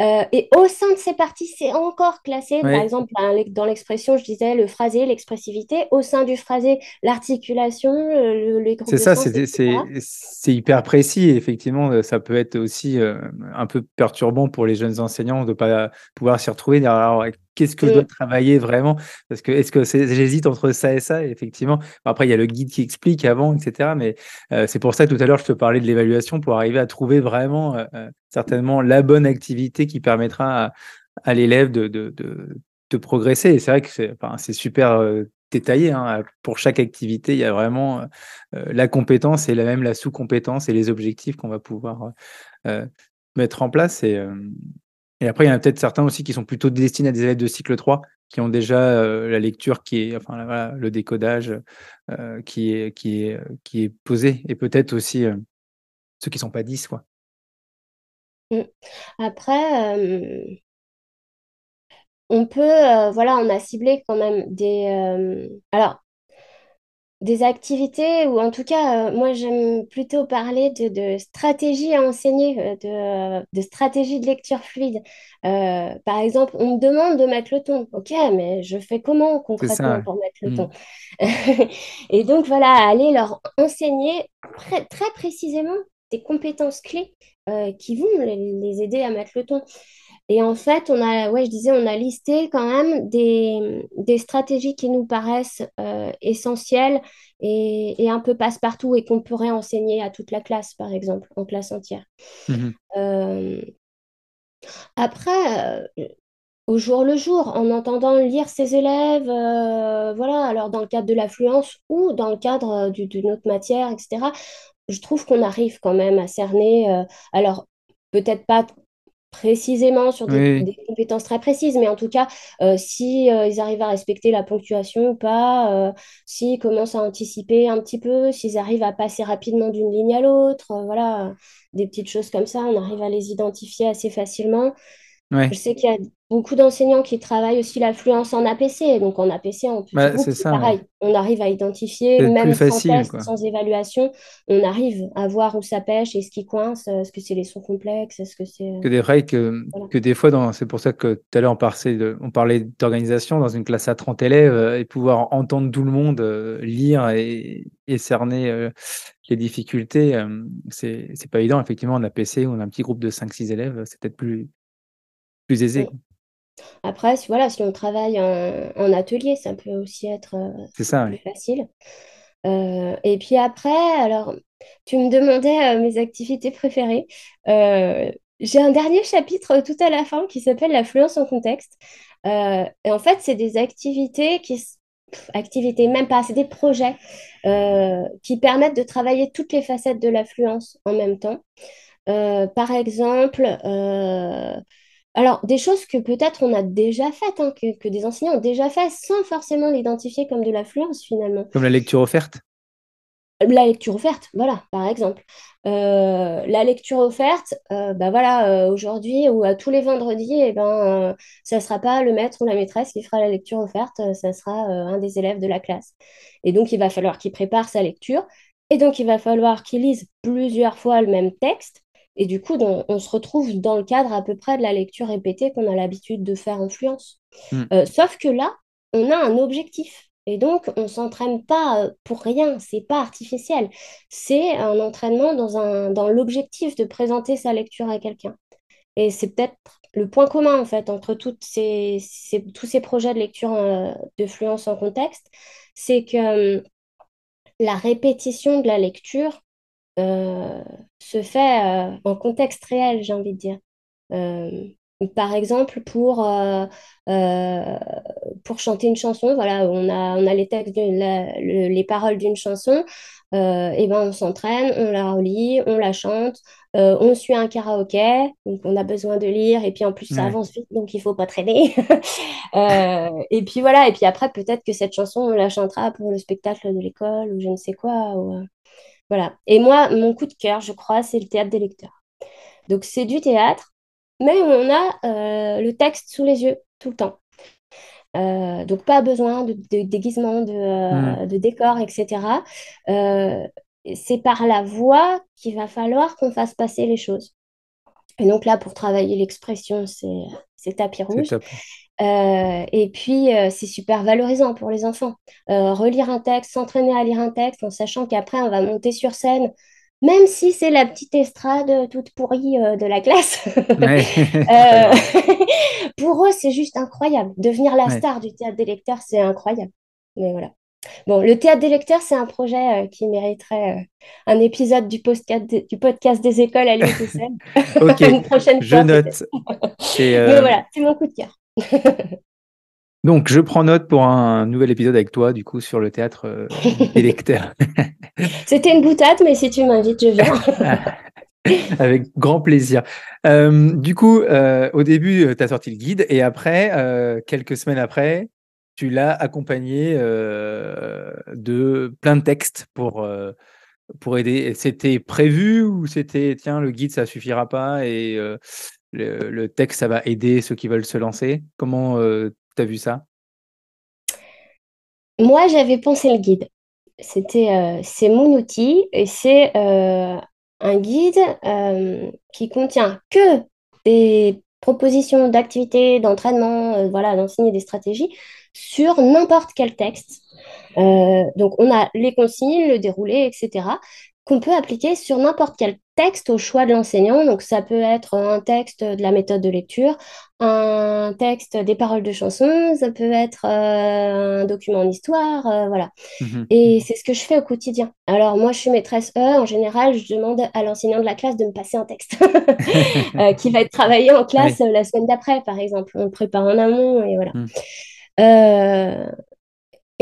Euh, et au sein de ces parties, c'est encore classé. Par exemple, dans l'expression, je disais le phrasé, l'expressivité. Au sein du phrasé, l'articulation, le, les C'est ça, c'est hyper précis. effectivement, euh, ça peut être aussi euh, un peu perturbant pour les jeunes enseignants de ne pas pouvoir s'y retrouver. Alors, qu'est-ce que je dois travailler vraiment? Parce que est-ce que j'hésite entre ça et ça Effectivement. Après, il y a le guide qui explique avant, etc. Mais c'est pour ça que tout à l'heure, je te parlais de l'évaluation pour arriver à trouver vraiment certainement la bonne activité qui permettra à, l'élève de, de, progresser. Et c'est vrai que c'est enfin, super euh, détaillé. Hein. Pour chaque activité, il y a vraiment euh, la compétence et la, même la sous-compétence et les objectifs qu'on va pouvoir euh, mettre en place. Et, et après, il y en a peut-être certains aussi qui sont plutôt destinés à des élèves de cycle 3 qui ont déjà la lecture qui est, enfin, le décodage qui, est, qui, est, qui est posé. Et peut-être aussi ceux qui ne sont pas 10, quoi. Mm. Après, euh, on peut, euh, voilà, on a ciblé quand même des, euh, alors, des activités, ou en tout cas, moi j'aime plutôt parler de, de stratégie à enseigner, de, de stratégie de lecture fluide. par exemple, on me demande de mettre le ton. Ok, mais je fais comment concrètement pour mettre le mm. ton? [laughs] Et donc voilà, aller leur enseigner très précisément des compétences clés euh, qui vont les, aider à mettre le ton. Et en fait, on a, ouais, je disais, on a listé quand même des, des stratégies qui nous paraissent euh, essentielles et, et, un peu passe-partout et qu'on pourrait enseigner à toute la classe, par exemple, en classe entière. Mmh euh, après, au jour le jour, en entendant lire ses élèves, voilà, alors dans le cadre de l'affluence ou dans le cadre d'une autre matière, etc., je trouve qu'on arrive quand même à cerner, euh, alors peut-être pas précisément sur des, compétences très précises, mais en tout cas, euh, si euh, ils arrivent à respecter la ponctuation ou pas, s'ils commencent à anticiper un petit peu, s'ils arrivent à passer rapidement d'une ligne à l'autre, voilà, des petites choses comme ça, on arrive à les identifier assez facilement. Je sais qu'il y a beaucoup d'enseignants qui travaillent aussi l'affluence en APC. Donc en APC, en plus, c'est pareil. On arrive à identifier, même sans test, sans évaluation, on arrive à voir où ça pêche et ce qui coince. Est-ce que c'est les sons complexes Est-ce que c'est. Que des vrai que, que des fois, c'est pour ça que tout à l'heure on parlait, on d'organisation dans une classe à 30 élèves euh, et pouvoir entendre tout le monde euh, lire et, cerner euh, les difficultés. c'est pas évident. Effectivement, en APC, on a un petit groupe de 5-6 élèves, c'est peut-être plus plus aisé. Après, si, voilà, si on travaille en, atelier, ça peut aussi être euh, ça, plus facile. Euh, et puis après, alors, tu me demandais euh, mes activités préférées. j'ai un dernier chapitre tout à la fin qui s'appelle l'affluence en contexte. et en fait, c'est des activités qui, activités, même pas, c'est des projets qui permettent de travailler toutes les facettes de l'affluence en même temps. par exemple, alors, des choses que peut-être on a déjà faites, hein, que, des enseignants ont déjà fait sans forcément l'identifier comme de l'affluence finalement. Comme la lecture offerte? La lecture offerte, voilà, par exemple. Euh, la lecture offerte, euh, bah voilà, euh, aujourd'hui ou à tous les vendredis, eh ben, ça ne sera pas le maître ou la maîtresse qui fera la lecture offerte, ça sera un des élèves de la classe. Et donc, il va falloir qu'il prépare sa lecture. Et donc, il va falloir qu'il lise plusieurs fois le même texte et du coup, on, se retrouve dans le cadre à peu près de la lecture répétée qu'on a l'habitude de faire en fluence. Hmm. Euh, sauf que là, on a un objectif. Et donc, on ne s'entraîne pas euh, pour rien, c'est pas artificiel. C'est un entraînement dans, un, dans l'objectif de présenter sa lecture à quelqu'un. Et c'est peut-être le point commun, en fait, entre toutes ces, tous ces projets de lecture euh, de fluence en contexte, c'est que la répétition de la lecture se fait euh, en contexte réel, j'ai envie de dire. Euh, par exemple, pour, pour chanter une chanson, voilà, on a, on a les textes, les paroles d'une chanson, et ben on s'entraîne, on la relit, on la chante, on suit un karaoké, donc on a besoin de lire, et puis en plus ça avance vite, donc il faut pas traîner. [laughs] et puis voilà, et puis après peut-être que cette chanson, on la chantera pour le spectacle de l'école, ou je ne sais quoi. Ou, voilà. Et moi, mon coup de cœur, je crois, c'est le théâtre des lecteurs. Donc, c'est du théâtre, mais on a euh, le texte sous les yeux tout le temps. Euh, donc, pas besoin de, déguisement, de, euh, de, décor, etc. c'est par la voix qu'il va falloir qu'on fasse passer les choses. Et donc là, pour travailler l'expression, c'est tapis rouge. Euh, et puis, euh, c'est super valorisant pour les enfants. Euh, relire un texte, s'entraîner à lire un texte en sachant qu'après, on va monter sur scène, même si c'est la petite estrade toute pourrie de la classe. [laughs] [laughs] [laughs] pour eux, c'est juste incroyable. Devenir la star du théâtre des lecteurs, c'est incroyable. Mais voilà. Bon, le théâtre des lecteurs, c'est un projet qui mériterait un épisode du, podcast, du podcast des écoles à l'USSM. ok, Une prochaine je note. Mais voilà, c'est mon coup de cœur. [laughs] Donc, je prends note pour un nouvel épisode avec toi, du coup, sur le théâtre euh, des lecteurs. [laughs] C'était une boutade, mais si tu m'invites, je viens. [laughs] avec grand plaisir. Euh, du coup, euh, au début, tu as sorti le guide et après, quelques semaines après, tu l'as accompagné de plein de textes pour, pour aider. C'était prévu ou c'était, tiens, le guide, ça suffira pas et le, texte, ça va aider ceux qui veulent se lancer? Comment euh, tu as vu ça? Moi, j'avais pensé le guide. C'était, euh, c'est mon outil et c'est euh, un guide qui contient que des propositions d'activités, d'entraînement, voilà, d'enseigner des stratégies sur n'importe quel texte. Donc, on a les consignes, le déroulé, etc qu'on peut appliquer sur n'importe quel texte au choix de l'enseignant. Donc, ça peut être un texte de la méthode de lecture, un texte des paroles de chansons, ça peut être euh, un document en histoire, euh, voilà. Mhm. Et c'est ce que je fais au quotidien. Alors, moi, je suis maîtresse E. En général, je demande à l'enseignant de la classe de me passer un texte [laughs] euh, qui va être travaillé en classe la semaine d'après, par exemple. On le prépare en amont et voilà. Mhm.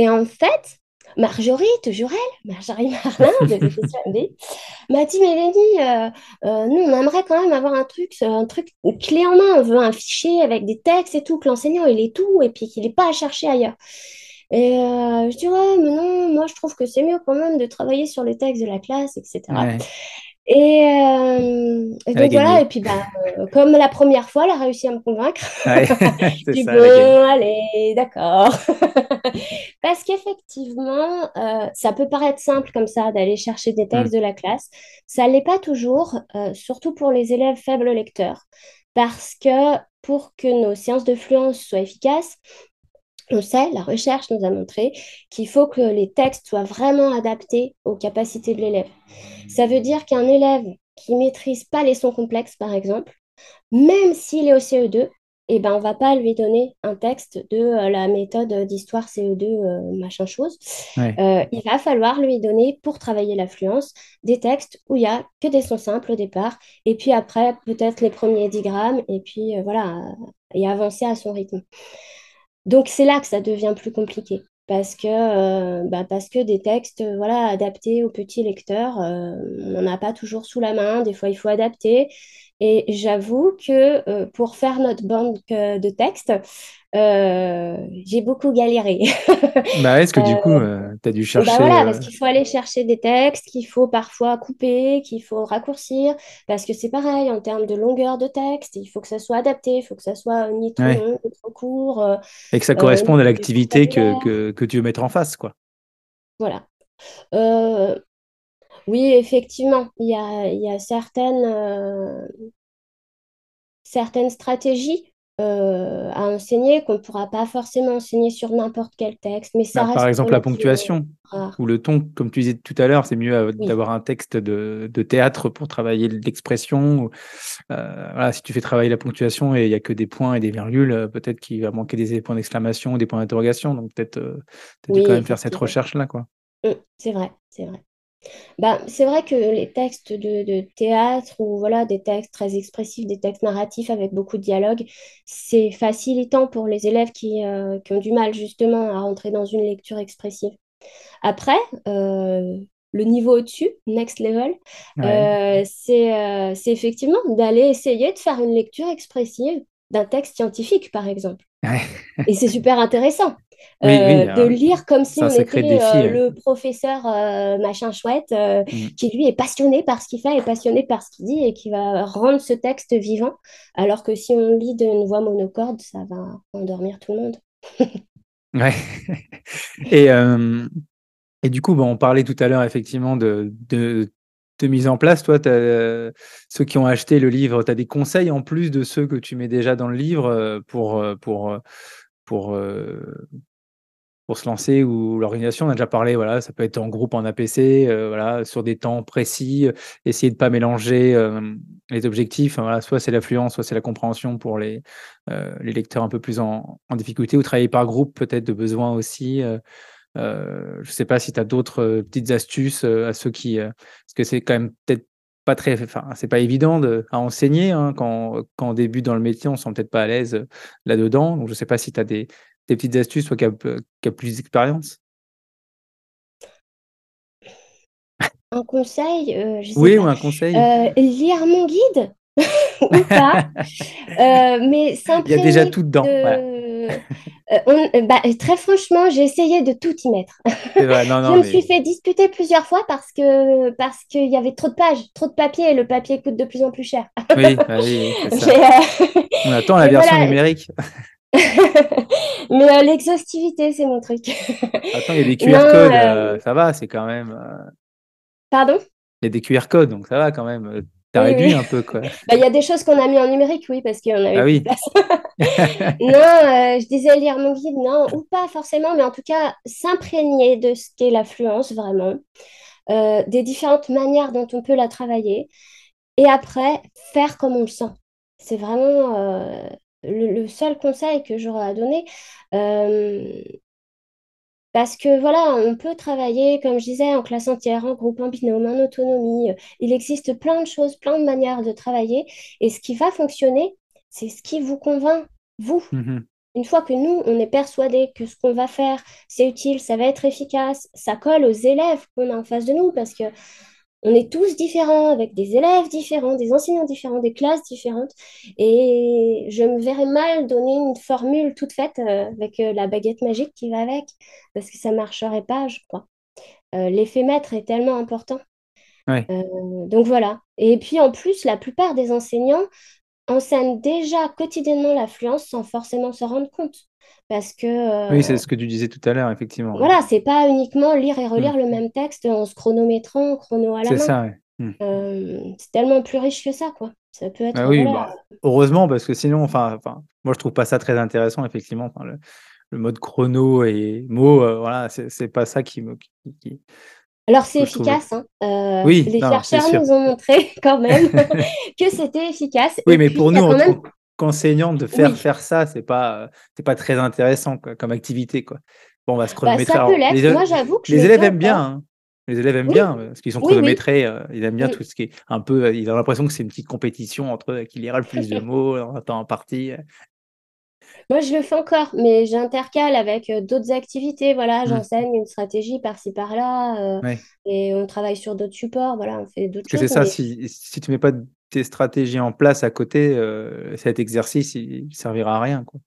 Et en fait, Marjorie, toujours elle, Marjorie [laughs] Marlin de m'a dit Mélanie, euh, euh, nous on aimerait quand même avoir un truc, un truc clé en main. On veut un fichier avec des textes et tout, que l'enseignant il est tout et puis qu'il n'est pas à chercher ailleurs. Et euh, je dis ouais, mais non, moi je trouve que c'est mieux quand même de travailler sur les textes de la classe, etc. Et, euh, donc voilà, et puis bah, euh, comme la première fois, elle a réussi à me convaincre. [laughs] [laughs] bon, allez, d'accord. [laughs] Parce qu'effectivement, euh, ça peut paraître simple comme ça d'aller chercher des textes mm. de la classe. Ça ne l'est pas toujours, surtout pour les élèves faibles lecteurs. Parce que pour que nos séances de fluence soient efficaces, on sait, la recherche nous a montré qu'il faut que les textes soient vraiment adaptés aux capacités de l'élève. Ça veut dire qu'un élève qui maîtrise pas les sons complexes, par exemple, même s'il est au CE2, eh ben, on va pas lui donner un texte de euh, la méthode d'histoire CE2, euh, machin chose. Euh, il va falloir lui donner, pour travailler l'affluence, des textes où il y a que des sons simples au départ, et puis après, peut-être les premiers digrammes, et puis voilà, et avancer à son rythme. Donc c'est là que ça devient plus compliqué. Parce que, euh, bah, des textes voilà, adaptés aux petits lecteurs, euh, on n'en a pas toujours sous la main. Des fois, il faut adapter. Et j'avoue que euh, pour faire notre banque de textes, euh, j'ai beaucoup galéré. [laughs] bah est-ce que du coup, euh, tu as dû bah chercher. Bah voilà, parce qu'il faut aller chercher des textes, qu'il faut parfois couper, qu'il faut raccourcir, parce que c'est pareil en termes de longueur de texte, il faut que ça soit adapté, il faut que ça soit ni trop long, ni trop court. Et que ça corresponde à l'activité que, que, que, tu veux mettre en face, quoi. Voilà. Oui, effectivement, il y a, il y a certaines, euh, certaines stratégies euh, à enseigner qu'on ne pourra pas forcément enseigner sur n'importe quel texte. Mais ça bah, par exemple, la ponctuation ou le ton, comme tu disais tout à l'heure, c'est mieux euh, d'avoir un texte de, de, théâtre pour travailler l'expression. voilà, si tu fais travailler la ponctuation et il n'y a que des points et des virgules, peut-être qu'il va manquer des points d'exclamation ou des points d'interrogation. Donc peut-être quand même faire cette recherche-là. quoi. Mmh, c'est vrai, c'est vrai. Bah, c'est vrai que les textes de, théâtre ou voilà, des textes très expressifs, des textes narratifs avec beaucoup de dialogue, c'est facilitant pour les élèves qui, euh, qui, ont du mal justement à rentrer dans une lecture expressive. Après, euh, le niveau au-dessus, next level, euh, c'est effectivement d'aller essayer de faire une lecture expressive d'un texte scientifique, par exemple. Et c'est super intéressant. [laughs] Euh, de lire comme si on était euh, le professeur euh, machin chouette mm. qui lui est passionné par ce qu'il fait et passionné par ce qu'il dit et qui va rendre ce texte vivant alors que si on lit d'une voix monocorde ça va endormir tout le monde ouais [laughs] et, et du coup bon, on parlait tout à l'heure effectivement de, de mise en place. Toi, ceux qui ont acheté le livre, tu as des conseils en plus de ceux que tu mets déjà dans le livre pour, pour, pour, pour se lancer ou l'organisation, on a déjà parlé, voilà, ça peut être en groupe en APC, euh, voilà, sur des temps précis, euh, essayer de pas mélanger euh, les objectifs, voilà, soit c'est l'affluence, soit c'est la compréhension pour les, les lecteurs un peu plus en, en, difficulté, ou travailler par groupe peut-être de besoin aussi. Je ne sais pas si tu as d'autres petites astuces à ceux qui, parce que c'est quand même peut-être pas très, enfin, c'est pas évident de, à enseigner hein, quand, quand on débute dans le métier, on ne se sent peut-être pas à l'aise là-dedans. Donc, je ne sais pas si tu as des, des petites astuces, toi qui as, plus d'expérience Un conseil euh, Oui, ou un conseil euh, Lire mon guide [laughs] ou pas. [laughs] Euh, mais Il y a déjà tout dedans. Bah, très franchement, j'ai essayé de tout y mettre. [laughs] je me suis fait disputer plusieurs fois parce que parce qu'il y avait trop de pages, trop de papier et le papier coûte de plus en plus cher. oui, bah oui, [laughs] ça. On attend la [laughs] version numérique. Mais euh, l'exhaustivité, c'est mon truc. Attends, il y a des QR codes, euh, ça va, c'est quand même. Euh, Pardon? Il y a des QR codes, donc ça va quand même. T'as réduit un peu, quoi. [laughs] Bah, il y a des choses qu'on a mis en numérique, oui, parce qu'on avait ah, oui. place. [laughs] [laughs] non, je disais lire mon guide, non, ou pas forcément, mais en tout cas, s'imprégner de ce qu'est l'affluence, vraiment, des différentes manières dont on peut la travailler, et après, faire comme on le sent. C'est vraiment le, seul conseil que j'aurais à donner. Euh, parce que voilà, on peut travailler, comme je disais, en classe entière, en groupe, en binôme, en autonomie. Il existe plein de choses, plein de manières de travailler. Et ce qui va fonctionner, c'est ce qui vous convainc, vous. Mmh Une fois que nous, on est persuadé que ce qu'on va faire, c'est utile, ça va être efficace, ça colle aux élèves qu'on a en face de nous, parce que on est tous différents, avec des élèves différents, des enseignants différents, des classes différentes. Et je me verrais mal donner une formule toute faite euh, avec euh, la baguette magique qui va avec, parce que ça ne marcherait pas, je crois. Euh, l'effet maître est tellement important. donc voilà. Et puis en plus, la plupart des enseignants enseignent déjà quotidiennement l'affluence sans forcément se rendre compte. Parce que. oui, c'est ce que tu disais tout à l'heure, effectivement. Voilà, c'est pas uniquement lire et relire mm. le même texte en se chronométrant, chrono à la main. C'est ça, mm. c'est tellement plus riche que ça, quoi. Ça peut être. Ah oui, bah, heureusement, parce que sinon, enfin, enfin, moi, je trouve pas ça très intéressant, effectivement. le, le, mode chrono et mots, voilà, c'est pas ça qui me. Qui, Alors, c'est efficace. Hein. Euh, oui, les chercheurs nous ont montré [laughs] quand même [laughs] [laughs] que c'était efficace. Oui, mais pour nous, en, même enseignante de faire faire ça, c'est pas c'est pas très intéressant comme activité quoi. Bon, on va se bah, chronométrer. les, Moi, j'avoue que les élèves aiment bien. Hein. Les élèves aiment bien parce qu'ils sont chronométrés. Euh, ils aiment bien tout ce qui est un peu. Euh, ils ont l'impression que c'est une petite compétition entre eux qui lira le plus de mots en un temps en partie. Moi, je le fais encore, mais j'intercale avec euh, d'autres activités. Voilà, j'enseigne une stratégie par-ci par-là, et on travaille sur d'autres supports. Voilà, on fait d'autres choses. C'est ça. Si, si tu mets pas tes stratégies en place à côté, euh, cet exercice, il ne servira à rien. Quoi.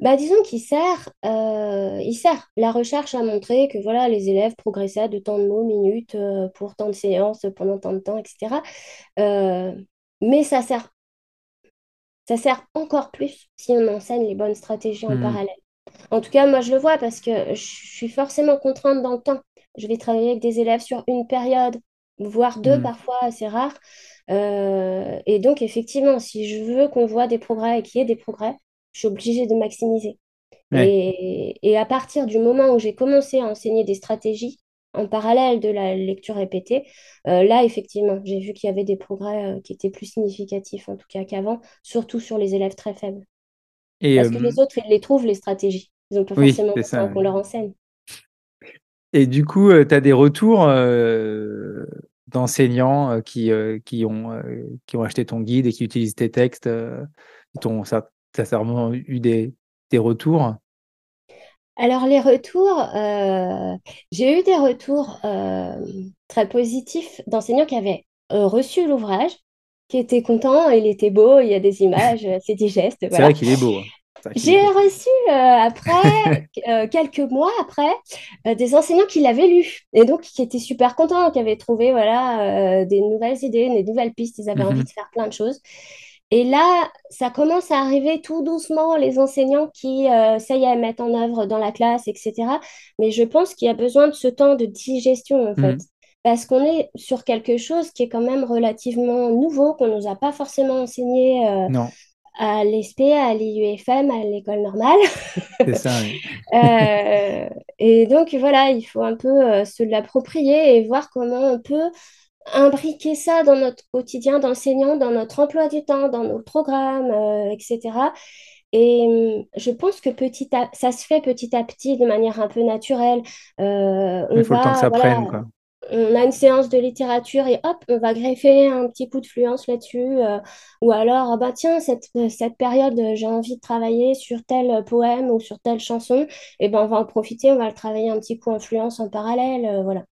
Bah, disons qu'il sert, euh, il sert. La recherche a montré que voilà, les élèves progressaient de tant de mots minutes euh, pour tant de séances pendant tant de temps, etc. mais ça sert, ça sert encore plus si on enseigne les bonnes stratégies en mmh. parallèle. En tout cas, moi, je le vois parce que je suis forcément contrainte dans le temps. Je vais travailler avec des élèves sur une période, voire deux mmh. parfois, assez rare. Euh, et donc, effectivement, si je veux qu'on voit des progrès et qu'il y ait des progrès, je suis obligée de maximiser. Et, à partir du moment où j'ai commencé à enseigner des stratégies en parallèle de la lecture répétée, euh, là, effectivement, j'ai vu qu'il y avait des progrès euh, qui étaient plus significatifs, en tout cas qu'avant, surtout sur les élèves très faibles. Parce que les autres, ils les trouvent, les stratégies. Ils n'ont pas forcément besoin qu'on leur enseigne. Et du coup, tu as des retours d'enseignants euh, qui, euh, qui, ont, euh, qui ont acheté ton guide et qui utilisent tes textes ton, ça, ça a eu des, des retours? Alors les retours, j'ai eu des retours très positifs d'enseignants qui avaient reçu l'ouvrage, qui étaient contents, il était beau, il y a des images, [laughs] c'est digeste. C'est vrai qu'il est beau. Hein. J'ai reçu euh, après, [laughs] euh, quelques mois après, euh, des enseignants qui l'avaient lu et donc qui étaient super contents, qui avaient trouvé voilà, des nouvelles idées, des nouvelles pistes, ils avaient envie mhm. de faire plein de choses. Et là, ça commence à arriver tout doucement, les enseignants qui, ça y est, mettent en œuvre dans la classe, etc. Mais je pense qu'il y a besoin de ce temps de digestion, en fait. Mhm. parce qu'on est sur quelque chose qui est quand même relativement nouveau, qu'on ne nous a pas forcément enseigné euh, Non, à l'ESP, à l'IUFM, à l'école normale. [laughs] c'est ça. oui. [laughs] Euh, et donc voilà, il faut un peu euh, se l'approprier et voir comment on peut imbriquer ça dans notre quotidien d'enseignant, dans notre emploi du temps, dans nos programmes, euh, etc. Et hum, je pense que petit à- ça se fait petit à petit de manière un peu naturelle. Euh, Il faut le temps que ça voilà, prenne, quoi. on a une séance de littérature et hop, on va greffer un petit coup de fluence là-dessus. euh, ou alors, ah bah tiens, cette, cette période, euh, j'ai envie de travailler sur tel poème ou sur telle chanson. Et ben on va en profiter, on va le travailler un petit coup en fluence en parallèle. euh, voilà.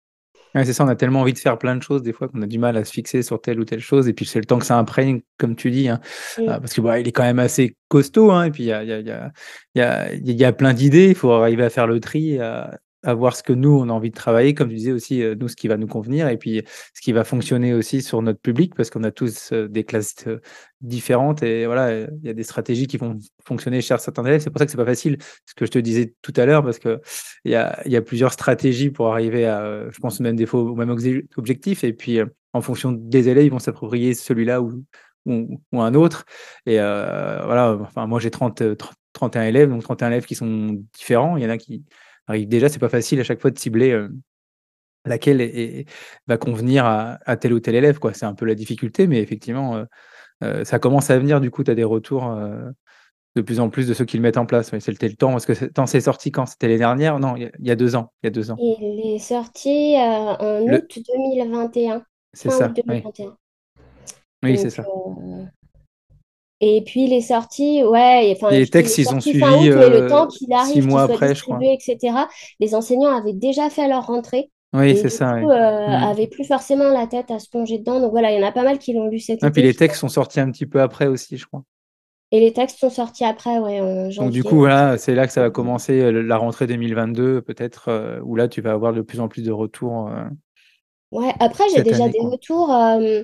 Ouais, c'est ça, on a tellement envie de faire plein de choses des fois qu'on a du mal à se fixer sur telle ou telle chose. Et puis c'est le temps que ça imprègne, comme tu dis, hein. Euh, parce que bah, il est quand même assez costaud. hein, et puis il y a, il y a, il y a, il y a, il y a plein d'idées. Il faut arriver à faire le tri, à, à voir ce que nous on a envie de travailler, comme tu disais aussi, euh, nous ce qui va nous convenir, et puis ce qui va fonctionner aussi sur notre public, parce qu'on a tous euh, des classes euh, différentes. Et voilà, il y a des stratégies qui vont fonctionner chez certains élèves. C'est pour ça que c'est pas facile, ce que je te disais tout à l'heure, parce que il y a, y a plusieurs stratégies pour arriver à, je pense, même des fois au même obje- objectif. Et puis, en fonction des élèves, ils vont s'approprier celui-là ou, ou, un autre. Et voilà, enfin, moi j'ai 30, euh, 30 31 élèves, donc 31 élèves qui sont différents. Il y en a qui arrivent déjà, c'est pas facile à chaque fois de cibler euh, laquelle est- est- va convenir à, à tel ou tel élève. quoi. C'est un peu la difficulté, mais effectivement, euh, euh, ça commence à venir. Du coup, tu as des retours. de plus en plus de ceux qui le mettent en place. C'était le temps. Parce que temps, c'est sorti quand? C'était l'année dernière? Non, il y, a, il y a deux ans. Il y a deux ans. Il est sorti en Le... août 2021, C'est ça, oui. 2021. Oui, c'est ça. Euh, Et puis il est sorti, ouais, et- enfin, les textes, ils ont suivi août, le euh, temps qu'il six arrive, qu'il mois soit après, je crois. etc., les enseignants avaient déjà fait leur rentrée Oui, c'est ça, coup, euh, Mm. avaient plus forcément la tête à se plonger dedans. Donc voilà, il y en a pas mal qui l'ont lu cet Et puis été, les textes sont sortis un petit peu après aussi, je crois. Et les textes sont sortis après, ouais, en Donc du coup, voilà, c'est là que ça va commencer euh, la rentrée 2022, peut-être, euh, où là, tu vas avoir de plus en plus de retours euh, Ouais, après, j'ai cette déjà année, des quoi. retours. euh,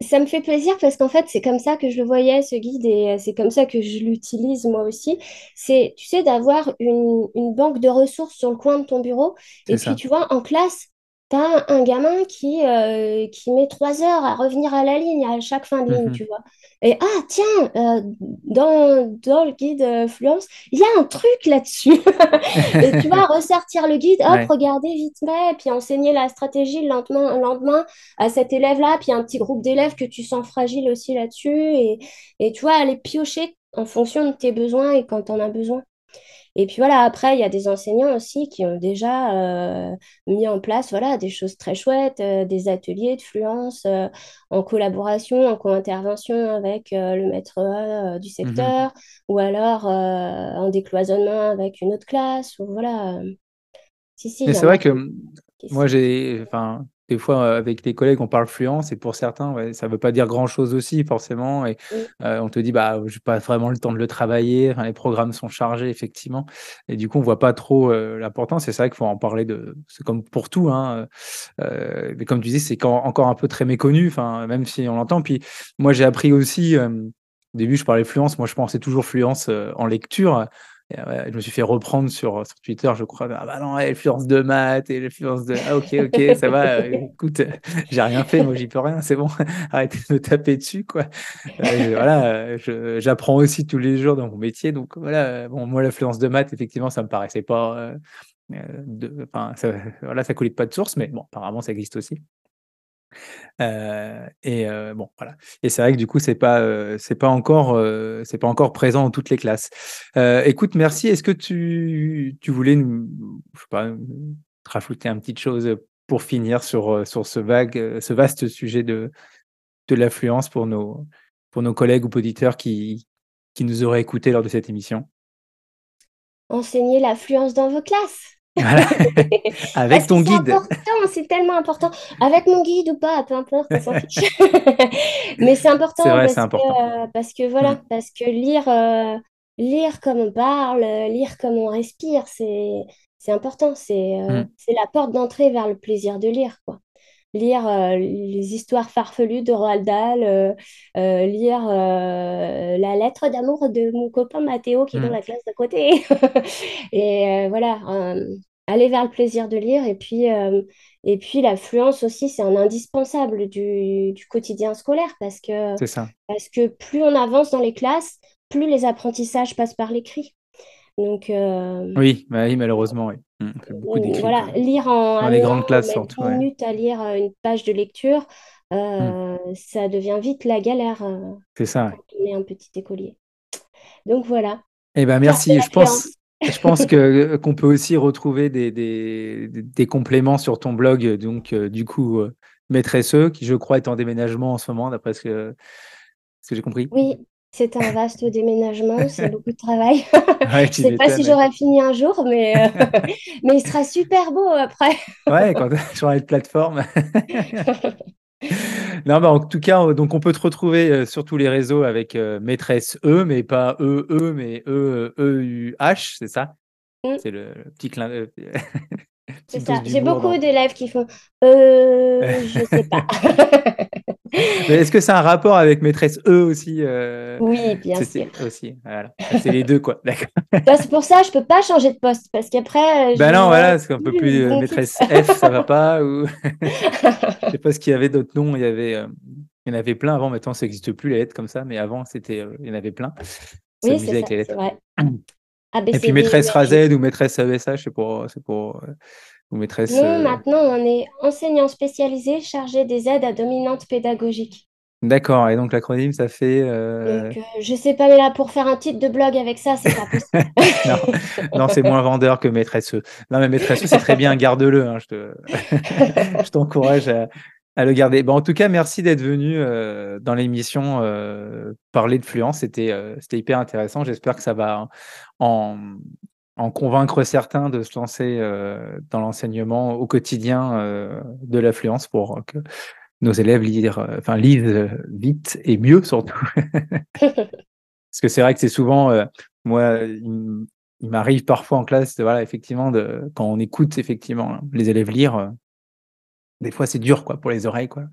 Ça me fait plaisir parce qu'en fait, c'est comme ça que je le voyais, ce guide, et euh, c'est comme ça que je l'utilise moi aussi. C'est, tu sais, d'avoir une, une banque de ressources sur le coin de ton bureau. Et puis, ça. tu vois, en classe, tu as un gamin qui, euh, qui met trois heures à revenir à la ligne à chaque fin de ligne, Mhm. tu vois. Et ah, tiens, euh, dans, dans le guide euh, Fluence, il y a un truc là-dessus. [laughs] Et tu vas [laughs] ressortir le guide, hop, Ouais. regarder vite fait, puis enseigner la stratégie le lendemain, le lendemain à cet élève-là, puis un petit groupe d'élèves que tu sens fragile aussi là-dessus. Et, et tu vois, aller piocher en fonction de tes besoins et quand tu en as besoin. Et puis voilà, après, il y a des enseignants aussi qui ont déjà euh, mis en place voilà, des choses très chouettes, euh, des ateliers de fluence euh, en collaboration, en co-intervention avec le maître du Mhm. secteur, ou alors en décloisonnement avec une autre classe. Ou voilà. Si, c'est vrai que moi, j'ai, enfin, des fois, euh, avec des collègues, on parle fluence, et pour certains, ouais, ça veut pas dire grand-chose aussi, forcément. Et euh, on te dit, bah, j'ai pas vraiment le temps de le travailler. Enfin, les programmes sont chargés, effectivement. Et du coup, on voit pas trop euh, l'importance. Et c'est vrai qu'il faut en parler de. C'est comme pour tout, hein. Euh, mais comme tu dis, c'est quand- encore un peu très méconnu. Enfin, même si on l'entend. Puis moi, j'ai appris aussi. au début, je parlais fluence. Moi, je pensais toujours fluence en lecture. Et, ouais, je me suis fait reprendre sur, sur Twitter, je crois. Ah bah non, l'influence de maths et l'influence de. Ah ok, ok, ça va. euh, [laughs] écoute, euh, j'ai rien fait, moi j'y peux rien, c'est bon. [laughs] Arrêtez de me taper dessus, quoi. Euh, je- voilà, euh, j'apprends aussi tous les jours dans mon métier, donc voilà. euh, Bon, moi l'influence de maths, effectivement, ça me paraissait pas. euh, euh, de, enfin, ça, voilà, ça coulait pas de source, mais bon, apparemment ça existe aussi. Euh, et euh, bon, voilà. Et c'est vrai que du coup, c'est pas, euh, c'est pas encore, c'est pas encore présent dans toutes les classes. Écoute, merci. Est-ce que tu, tu voulais je sais pas, rajouter un petite chose pour finir sur, sur ce vague, ce vaste sujet de, de l'affluence pour nos, pour nos collègues ou auditeurs qui, qui nous auraient écoutés lors de cette émission? Enseigner l'affluence dans vos classes. Voilà. [laughs] Avec ton guide. important, c'est tellement important. Avec mon guide ou pas, peu importe, on s'en fiche. [laughs] Mais c'est C'est important vrai, parce c'est que, important. euh, parce que voilà, Mm. parce que lire, euh, lire comme on parle, lire comme on respire, c'est, c'est important. C'est, euh, Mm. c'est la porte d'entrée vers le plaisir de lire, quoi. Lire euh, les histoires farfelues de Roald Dahl, lire la lettre d'amour de mon copain Mathéo qui est dans Mm. la classe d'à côté. [laughs] Et voilà, aller vers le plaisir de lire. Et puis, et puis l'affluence aussi, c'est un indispensable du, du, quotidien scolaire parce que, ça. parce que plus on avance dans les classes, plus les apprentissages passent par l'écrit. Donc, oui, bah oui, malheureusement, oui. Mmh, voilà, lire en dans les grandes classes, surtout. minutes à lire une page de lecture, mmh. ça devient vite la galère. c'est ça. Quand on est un petit écolier. Donc voilà. Eh ben merci. Je pense, je pense que euh, qu'on peut aussi retrouver des, des, des, compléments sur ton blog. Donc euh, du coup, euh, Maîtresse E, qui je crois est en déménagement en ce moment, d'après ce que, ce que j'ai compris. Oui, c'est un vaste déménagement, c'est [laughs] beaucoup de travail. je ne sais pas si j'aurai fini un jour, mais, [laughs] [laughs] mais il sera super beau après. ouais, quand tu auras une plateforme. Non, bah, en tout cas, donc on peut te retrouver euh, sur tous les réseaux avec euh, maîtresse E, mais pas E, E, mais E, E, U, H, c'est ça? Mmh. C'est le, petit clin d'œil. [laughs] c'est ça. J'ai beaucoup d'élèves qui font euh, je sais pas. [laughs] [laughs] Est-ce que c'est un rapport avec maîtresse E aussi euh, Oui, bien sûr. Aussi, voilà. C'est les deux, quoi. [laughs] D'accord. Bah, c'est pour ça que je peux pas changer de poste parce qu'après. Ben non, voilà, c'est un peu plus maîtresse F, ça va pas. Ou... [laughs] je sais pas ce qu'il y avait d'autres noms. Il y avait, il y en avait plein avant. Maintenant, ça n'existe plus les lettres comme ça, mais avant, c'était, il y en avait plein. oui, c'est ça. Vrai. [clears throat] Et puis maîtresse Razed ou maîtresse c'est pour, c'est pour ou maîtresse. Non, maintenant on est enseignant spécialisé chargé des aides à dominante pédagogique. D'accord, et donc l'acronyme, ça fait. Euh... Donc, euh, je sais pas, mais là, pour faire un titre de blog avec ça, c'est pas possible. [laughs] non, c'est moins vendeur que maîtresse. Non, mais maîtresse, c'est très bien, garde-le. Hein, je, te... [laughs] je t'encourage à, à, le garder. Bon, en tout cas, merci d'être venu euh, dans l'émission euh, parler de fluence. C'était, euh, c'était hyper intéressant. J'espère que ça va en, en convaincre certains de se lancer dans l'enseignement au quotidien de l'affluence pour que nos élèves enfin, lisent vite et mieux surtout. [laughs] Parce que c'est vrai que c'est souvent, moi, il, m'arrive parfois en classe, voilà, effectivement, quand on écoute effectivement les élèves lire, des fois c'est dur quoi pour les oreilles quoi.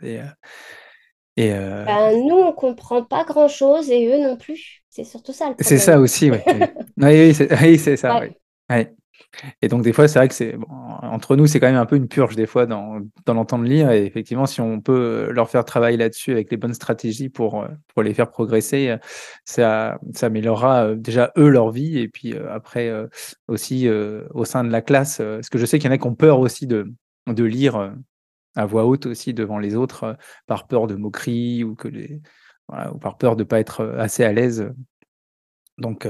Et ben, nous on comprend pas grand chose et eux non plus. C'est surtout ça. C'est ça aussi, [laughs] oui. oui, oui c'est ça. Oui. Et donc, des fois, c'est vrai que c'est bon, entre nous, c'est quand même un peu une purge des fois dans, dans l'entendre lire. Et effectivement, si on peut leur faire travailler là-dessus avec les bonnes stratégies pour, pour les faire progresser, ça, ça améliorera déjà eux leur vie. Et puis après, aussi au sein de la classe, parce que je sais qu'il y en a qui ont peur aussi de, de lire à voix haute aussi devant les autres par peur de moquerie ou, que les, voilà, ou par peur de ne pas être assez à l'aise donc,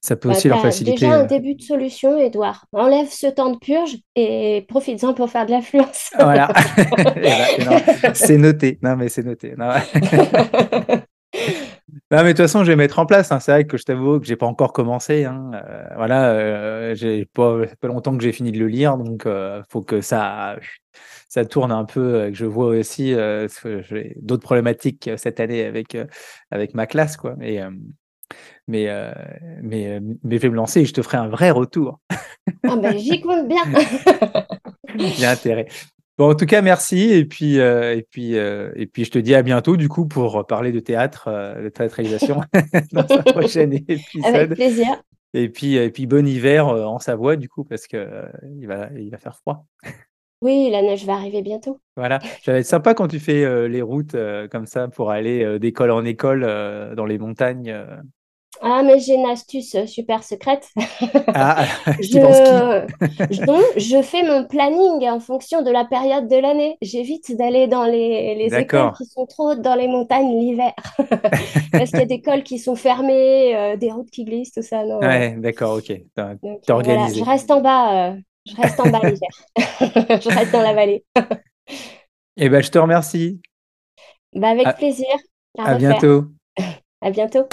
ça peut bah, aussi leur faciliter. Déjà un début de solution, Edouard. Enlève ce temps de purge et profite-en pour faire de l'influence. Voilà. [laughs] [laughs] c'est noté. Non, mais c'est noté. Non. [laughs] mais de toute façon, je vais mettre en place. Hein. C'est vrai que je t'avoue que j'ai pas encore commencé. Hein. voilà, j'ai pas, pas longtemps que j'ai fini de le lire, donc il faut que ça, ça tourne un peu. Que je vois aussi j'ai d'autres problématiques cette année avec avec ma classe, quoi. Et mais, euh, mais, euh, mais je vais me lancer et je te ferai un vrai retour. Ah ben, j'y compte bien. [laughs] A intérêt. Bon, en tout cas, merci. Et puis, euh, et, puis, et puis, je te dis à bientôt, du coup, pour parler de théâtre, de théâtralisation [laughs] dans un prochain [laughs] épisode. Avec plaisir. Et puis, et puis bon hiver en Savoie, du coup, parce qu'il il va, il va faire froid. Oui, la neige va arriver bientôt. Voilà, ça va être sympa quand tu fais les routes comme ça pour aller d'école en école dans les montagnes. Ah, mais j'ai une astuce euh, super secrète. [laughs] Ah, [laughs] je, je fais mon planning en fonction de la période de l'année. J'évite d'aller dans les, les écoles qui sont trop hautes dans les montagnes l'hiver. [laughs] Parce qu'il y a des cols qui sont fermés, euh, des routes qui glissent, tout ça. Non. Ouais, d'accord, ok. T'es organisé. je reste en bas, euh, je reste en bas l'hiver. je reste dans la vallée. Eh ben, je te remercie. Bah, avec plaisir. À, à bientôt. à bientôt.